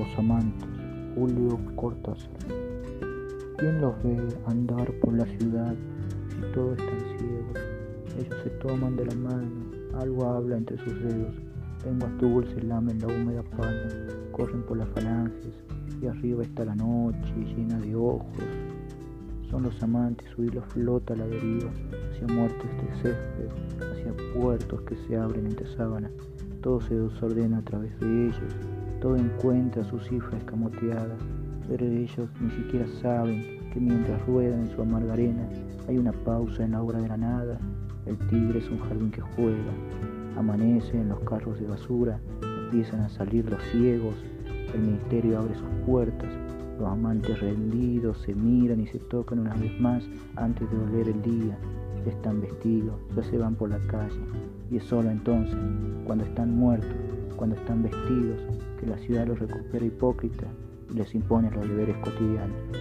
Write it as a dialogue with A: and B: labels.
A: Los amantes, Julio Cortázar. ¿Quién los ve andar por la ciudad si todos están ciegos? Ellos se toman de la mano, algo habla entre sus dedos, lenguas dulces lamen la húmeda palma, corren por las falanges y arriba está la noche llena de ojos. Son los amantes, su hilo flota a la deriva, hacia muertes de césped, hacia puertos que se abren entre sábanas. Todo se desordena a través de ellos, todo encuentra su cifra escamoteada, pero ellos ni siquiera saben que mientras ruedan en su amarga arena hay una pausa en la obra de la nada. El tigre es un jardín que juega, amanece en los carros de basura, empiezan a salir los ciegos, el ministerio abre sus puertas, los amantes rendidos se miran y se tocan una vez más antes de volver el día. Ya están vestidos, ya se van por la calle, y es solo entonces, cuando están muertos, cuando están vestidos, que la ciudad los recupera hipócrita y les impone los deberes cotidianos.